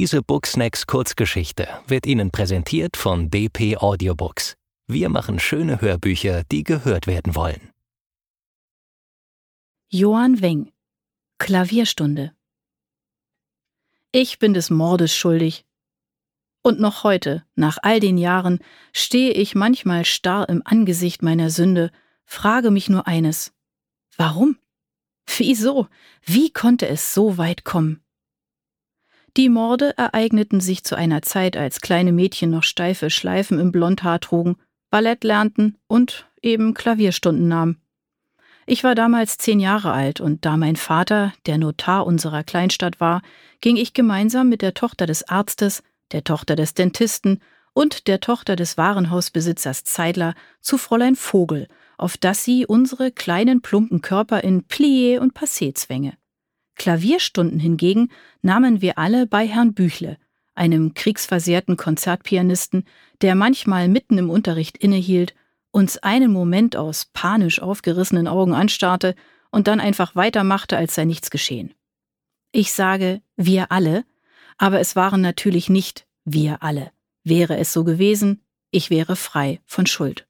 Diese Booksnacks Kurzgeschichte wird Ihnen präsentiert von DP Audiobooks. Wir machen schöne Hörbücher, die gehört werden wollen. Johann Weng Klavierstunde Ich bin des Mordes schuldig. Und noch heute, nach all den Jahren, stehe ich manchmal starr im Angesicht meiner Sünde, frage mich nur eines. Warum? Wieso? Wie konnte es so weit kommen? Die Morde ereigneten sich zu einer Zeit, als kleine Mädchen noch steife Schleifen im Blondhaar trugen, Ballett lernten und eben Klavierstunden nahmen. Ich war damals zehn Jahre alt und da mein Vater der Notar unserer Kleinstadt war, ging ich gemeinsam mit der Tochter des Arztes, der Tochter des Dentisten und der Tochter des Warenhausbesitzers Zeidler zu Fräulein Vogel, auf das sie unsere kleinen plumpen Körper in Plié und Passé zwänge. Klavierstunden hingegen nahmen wir alle bei Herrn Büchle, einem kriegsversehrten Konzertpianisten, der manchmal mitten im Unterricht innehielt, uns einen Moment aus panisch aufgerissenen Augen anstarrte und dann einfach weitermachte, als sei nichts geschehen. Ich sage wir alle, aber es waren natürlich nicht wir alle. Wäre es so gewesen, ich wäre frei von Schuld.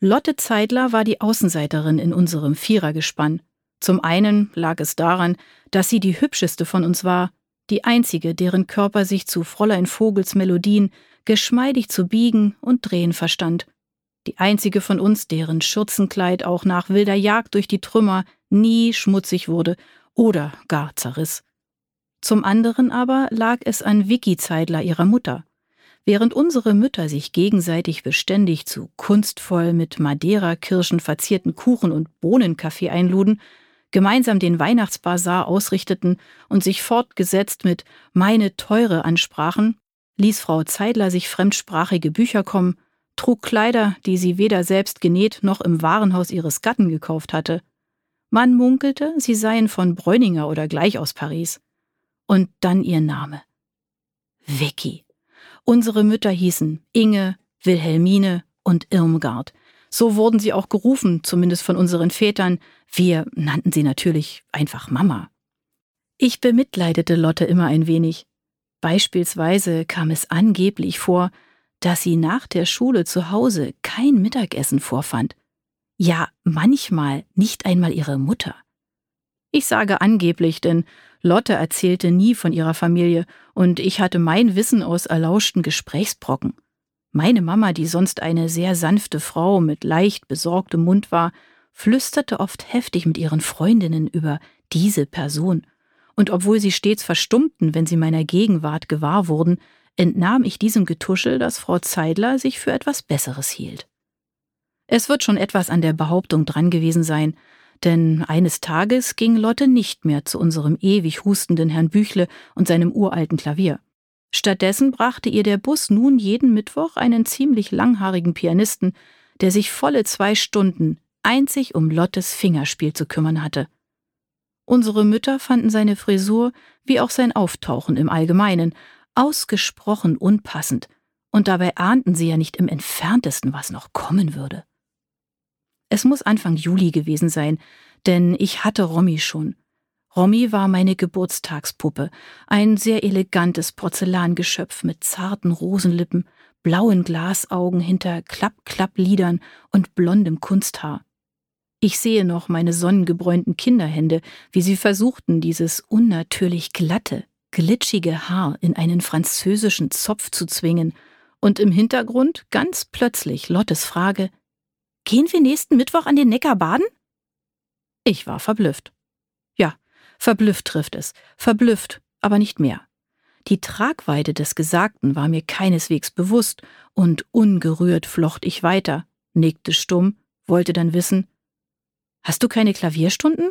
Lotte Zeidler war die Außenseiterin in unserem Vierergespann, zum einen lag es daran, dass sie die hübscheste von uns war, die einzige, deren Körper sich zu Fräulein Vogels Melodien geschmeidig zu biegen und drehen verstand, die einzige von uns, deren Schürzenkleid auch nach wilder Jagd durch die Trümmer nie schmutzig wurde oder gar zerriss. Zum anderen aber lag es an Vicky Zeidler ihrer Mutter. Während unsere Mütter sich gegenseitig beständig zu kunstvoll mit Madeira-Kirschen verzierten Kuchen und Bohnenkaffee einluden, gemeinsam den Weihnachtsbasar ausrichteten und sich fortgesetzt mit meine Teure ansprachen, ließ Frau Zeidler sich fremdsprachige Bücher kommen, trug Kleider, die sie weder selbst genäht noch im Warenhaus ihres Gatten gekauft hatte. Man munkelte, sie seien von Bräuninger oder gleich aus Paris. Und dann ihr Name. Vicky. Unsere Mütter hießen Inge, Wilhelmine und Irmgard. So wurden sie auch gerufen, zumindest von unseren Vätern. Wir nannten sie natürlich einfach Mama. Ich bemitleidete Lotte immer ein wenig. Beispielsweise kam es angeblich vor, dass sie nach der Schule zu Hause kein Mittagessen vorfand. Ja, manchmal nicht einmal ihre Mutter. Ich sage angeblich, denn Lotte erzählte nie von ihrer Familie und ich hatte mein Wissen aus erlauschten Gesprächsbrocken. Meine Mama, die sonst eine sehr sanfte Frau mit leicht besorgtem Mund war, flüsterte oft heftig mit ihren Freundinnen über diese Person, und obwohl sie stets verstummten, wenn sie meiner Gegenwart gewahr wurden, entnahm ich diesem Getuschel, dass Frau Zeidler sich für etwas Besseres hielt. Es wird schon etwas an der Behauptung dran gewesen sein, denn eines Tages ging Lotte nicht mehr zu unserem ewig hustenden Herrn Büchle und seinem uralten Klavier. Stattdessen brachte ihr der Bus nun jeden Mittwoch einen ziemlich langhaarigen Pianisten, der sich volle zwei Stunden einzig um Lottes Fingerspiel zu kümmern hatte. Unsere Mütter fanden seine Frisur wie auch sein Auftauchen im Allgemeinen ausgesprochen unpassend, und dabei ahnten sie ja nicht im entferntesten, was noch kommen würde. Es muss Anfang Juli gewesen sein, denn ich hatte Romy schon, Romy war meine Geburtstagspuppe, ein sehr elegantes Porzellangeschöpf mit zarten Rosenlippen, blauen Glasaugen hinter Klapp-Klapp-Lidern und blondem Kunsthaar. Ich sehe noch meine sonnengebräunten Kinderhände, wie sie versuchten, dieses unnatürlich glatte, glitschige Haar in einen französischen Zopf zu zwingen, und im Hintergrund ganz plötzlich Lottes Frage Gehen wir nächsten Mittwoch an den Neckar baden? Ich war verblüfft. Verblüfft trifft es, verblüfft, aber nicht mehr. Die Tragweite des Gesagten war mir keineswegs bewusst, und ungerührt flocht ich weiter, nickte stumm, wollte dann wissen Hast du keine Klavierstunden?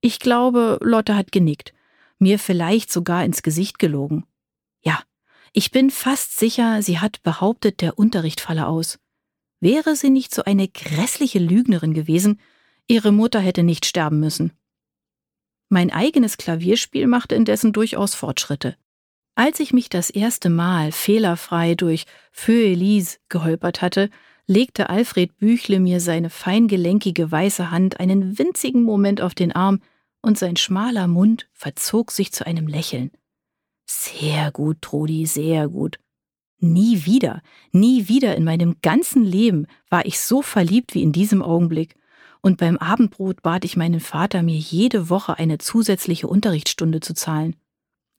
Ich glaube, Lotte hat genickt, mir vielleicht sogar ins Gesicht gelogen. Ja, ich bin fast sicher, sie hat behauptet, der Unterricht falle aus. Wäre sie nicht so eine grässliche Lügnerin gewesen, ihre Mutter hätte nicht sterben müssen. Mein eigenes Klavierspiel machte indessen durchaus Fortschritte. Als ich mich das erste Mal fehlerfrei durch Feu Elise geholpert hatte, legte Alfred Büchle mir seine feingelenkige weiße Hand einen winzigen Moment auf den Arm und sein schmaler Mund verzog sich zu einem Lächeln. Sehr gut, Trudi, sehr gut. Nie wieder, nie wieder in meinem ganzen Leben war ich so verliebt wie in diesem Augenblick. Und beim Abendbrot bat ich meinen Vater, mir jede Woche eine zusätzliche Unterrichtsstunde zu zahlen.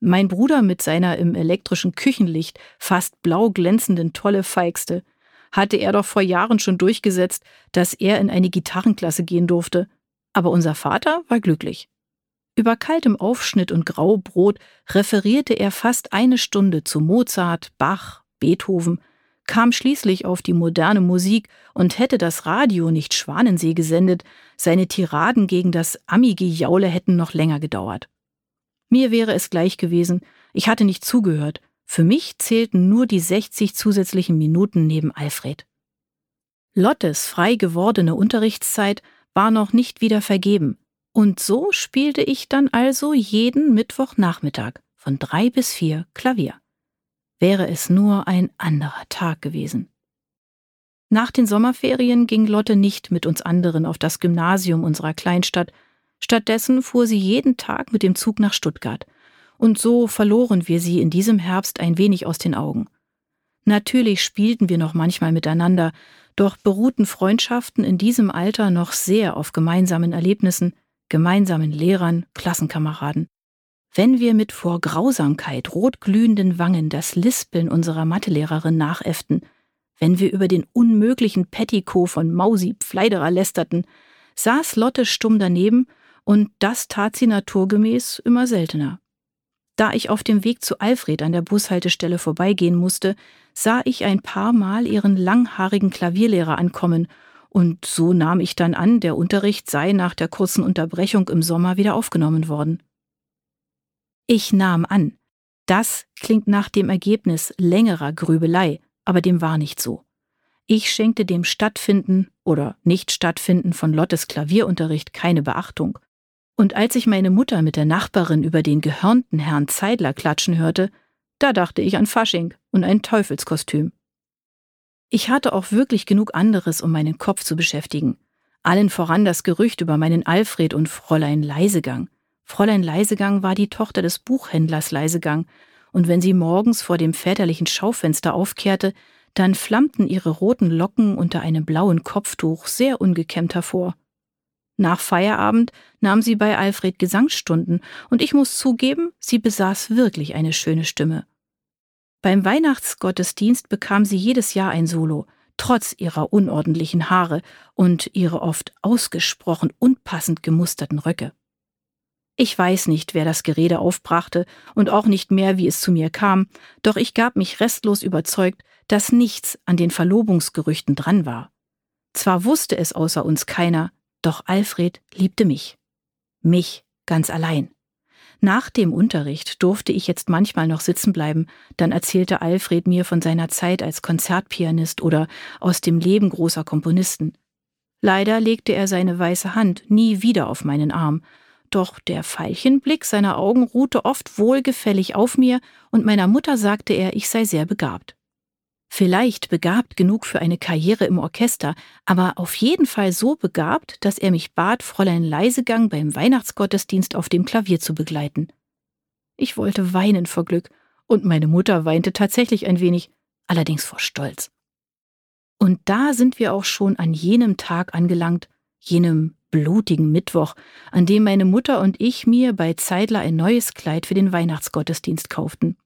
Mein Bruder mit seiner im elektrischen Küchenlicht fast blau glänzenden Tolle feixte, hatte er doch vor Jahren schon durchgesetzt, dass er in eine Gitarrenklasse gehen durfte. Aber unser Vater war glücklich. Über kaltem Aufschnitt und Graubrot referierte er fast eine Stunde zu Mozart, Bach, Beethoven, kam schließlich auf die moderne Musik und hätte das Radio nicht Schwanensee gesendet, seine Tiraden gegen das Ami-Gejaule hätten noch länger gedauert. Mir wäre es gleich gewesen, ich hatte nicht zugehört, für mich zählten nur die 60 zusätzlichen Minuten neben Alfred. Lottes frei gewordene Unterrichtszeit war noch nicht wieder vergeben, und so spielte ich dann also jeden Mittwochnachmittag von drei bis vier Klavier wäre es nur ein anderer Tag gewesen. Nach den Sommerferien ging Lotte nicht mit uns anderen auf das Gymnasium unserer Kleinstadt, stattdessen fuhr sie jeden Tag mit dem Zug nach Stuttgart, und so verloren wir sie in diesem Herbst ein wenig aus den Augen. Natürlich spielten wir noch manchmal miteinander, doch beruhten Freundschaften in diesem Alter noch sehr auf gemeinsamen Erlebnissen, gemeinsamen Lehrern, Klassenkameraden. Wenn wir mit vor Grausamkeit rotglühenden Wangen das Lispeln unserer Mathelehrerin nachäfften, wenn wir über den unmöglichen Petticoat von Mausi Pfleiderer lästerten, saß Lotte stumm daneben, und das tat sie naturgemäß immer seltener. Da ich auf dem Weg zu Alfred an der Bushaltestelle vorbeigehen musste, sah ich ein paar Mal ihren langhaarigen Klavierlehrer ankommen, und so nahm ich dann an, der Unterricht sei nach der kurzen Unterbrechung im Sommer wieder aufgenommen worden. Ich nahm an. Das klingt nach dem Ergebnis längerer Grübelei, aber dem war nicht so. Ich schenkte dem Stattfinden oder Nicht-Stattfinden von Lottes Klavierunterricht keine Beachtung. Und als ich meine Mutter mit der Nachbarin über den gehörnten Herrn Zeidler klatschen hörte, da dachte ich an Fasching und ein Teufelskostüm. Ich hatte auch wirklich genug anderes, um meinen Kopf zu beschäftigen. Allen voran das Gerücht über meinen Alfred und Fräulein Leisegang. Fräulein Leisegang war die Tochter des Buchhändlers Leisegang, und wenn sie morgens vor dem väterlichen Schaufenster aufkehrte, dann flammten ihre roten Locken unter einem blauen Kopftuch sehr ungekämmt hervor. Nach Feierabend nahm sie bei Alfred Gesangsstunden, und ich muss zugeben, sie besaß wirklich eine schöne Stimme. Beim Weihnachtsgottesdienst bekam sie jedes Jahr ein Solo, trotz ihrer unordentlichen Haare und ihre oft ausgesprochen unpassend gemusterten Röcke. Ich weiß nicht, wer das Gerede aufbrachte und auch nicht mehr, wie es zu mir kam, doch ich gab mich restlos überzeugt, dass nichts an den Verlobungsgerüchten dran war. Zwar wusste es außer uns keiner, doch Alfred liebte mich. Mich ganz allein. Nach dem Unterricht durfte ich jetzt manchmal noch sitzen bleiben, dann erzählte Alfred mir von seiner Zeit als Konzertpianist oder aus dem Leben großer Komponisten. Leider legte er seine weiße Hand nie wieder auf meinen Arm, doch der Veilchenblick seiner Augen ruhte oft wohlgefällig auf mir, und meiner Mutter sagte er, ich sei sehr begabt. Vielleicht begabt genug für eine Karriere im Orchester, aber auf jeden Fall so begabt, dass er mich bat, Fräulein Leisegang beim Weihnachtsgottesdienst auf dem Klavier zu begleiten. Ich wollte weinen vor Glück, und meine Mutter weinte tatsächlich ein wenig, allerdings vor Stolz. Und da sind wir auch schon an jenem Tag angelangt, jenem blutigen Mittwoch, an dem meine Mutter und ich mir bei Zeidler ein neues Kleid für den Weihnachtsgottesdienst kauften.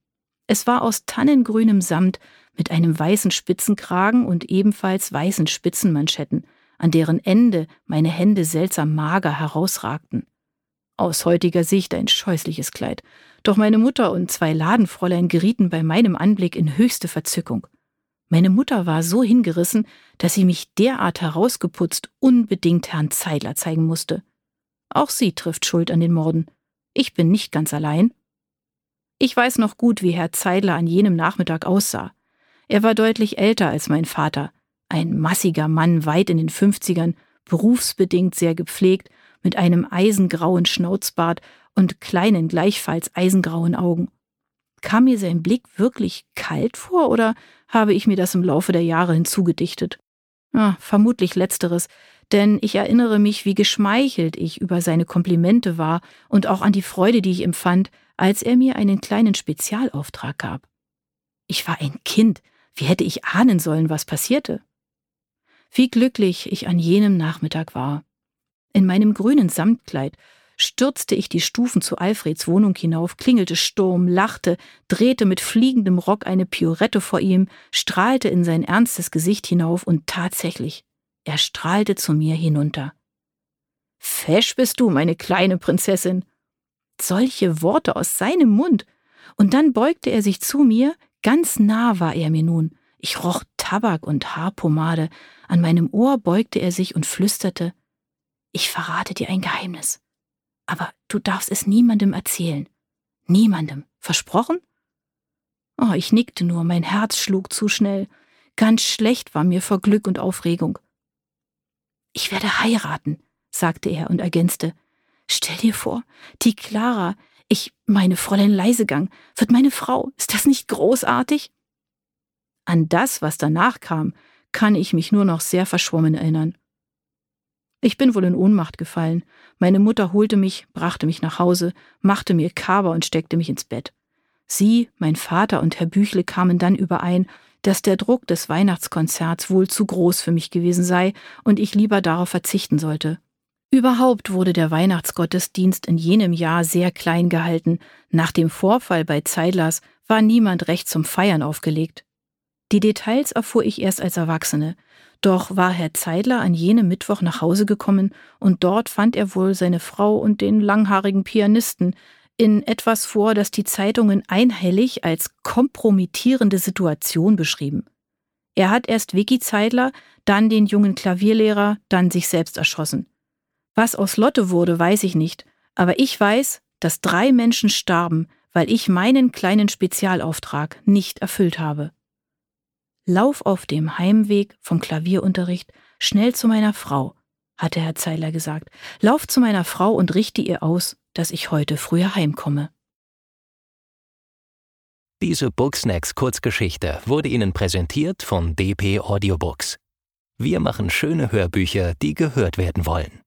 Es war aus tannengrünem Samt mit einem weißen Spitzenkragen und ebenfalls weißen Spitzenmanschetten, an deren Ende meine Hände seltsam mager herausragten. Aus heutiger Sicht ein scheußliches Kleid, doch meine Mutter und zwei Ladenfräulein gerieten bei meinem Anblick in höchste Verzückung. Meine Mutter war so hingerissen, dass sie mich derart herausgeputzt unbedingt Herrn Zeidler zeigen musste. Auch sie trifft Schuld an den Morden. Ich bin nicht ganz allein. Ich weiß noch gut, wie Herr Zeidler an jenem Nachmittag aussah. Er war deutlich älter als mein Vater, ein massiger Mann weit in den Fünfzigern, berufsbedingt sehr gepflegt, mit einem eisengrauen Schnauzbart und kleinen gleichfalls eisengrauen Augen. Kam mir sein Blick wirklich kalt vor oder habe ich mir das im Laufe der Jahre hinzugedichtet? Ja, vermutlich letzteres, denn ich erinnere mich, wie geschmeichelt ich über seine Komplimente war und auch an die Freude, die ich empfand, als er mir einen kleinen Spezialauftrag gab. Ich war ein Kind, wie hätte ich ahnen sollen, was passierte? Wie glücklich ich an jenem Nachmittag war. In meinem grünen Samtkleid stürzte ich die Stufen zu Alfreds Wohnung hinauf, klingelte Sturm, lachte, drehte mit fliegendem Rock eine Piorette vor ihm, strahlte in sein ernstes Gesicht hinauf und tatsächlich, er strahlte zu mir hinunter. Fesch bist du, meine kleine Prinzessin. Solche Worte aus seinem Mund. Und dann beugte er sich zu mir, ganz nah war er mir nun. Ich roch Tabak und Haarpomade. An meinem Ohr beugte er sich und flüsterte, ich verrate dir ein Geheimnis. Aber du darfst es niemandem erzählen. Niemandem. Versprochen? Oh, ich nickte nur, mein Herz schlug zu schnell. Ganz schlecht war mir vor Glück und Aufregung. Ich werde heiraten, sagte er und ergänzte. Stell dir vor, die Clara, ich meine Fräulein Leisegang, wird meine Frau. Ist das nicht großartig? An das, was danach kam, kann ich mich nur noch sehr verschwommen erinnern. Ich bin wohl in Ohnmacht gefallen. Meine Mutter holte mich, brachte mich nach Hause, machte mir Kaber und steckte mich ins Bett. Sie, mein Vater und Herr Büchle kamen dann überein, dass der Druck des Weihnachtskonzerts wohl zu groß für mich gewesen sei und ich lieber darauf verzichten sollte. Überhaupt wurde der Weihnachtsgottesdienst in jenem Jahr sehr klein gehalten. Nach dem Vorfall bei Zeidlers war niemand recht zum Feiern aufgelegt. Die Details erfuhr ich erst als Erwachsene. Doch war Herr Zeidler an jenem Mittwoch nach Hause gekommen und dort fand er wohl seine Frau und den langhaarigen Pianisten in etwas vor, das die Zeitungen einhellig als kompromittierende Situation beschrieben. Er hat erst Vicky Zeidler, dann den jungen Klavierlehrer, dann sich selbst erschossen. Was aus Lotte wurde, weiß ich nicht, aber ich weiß, dass drei Menschen starben, weil ich meinen kleinen Spezialauftrag nicht erfüllt habe. Lauf auf dem Heimweg vom Klavierunterricht schnell zu meiner Frau, hatte Herr Zeiler gesagt. Lauf zu meiner Frau und richte ihr aus, dass ich heute früher heimkomme. Diese Booksnacks Kurzgeschichte wurde Ihnen präsentiert von DP Audiobooks. Wir machen schöne Hörbücher, die gehört werden wollen.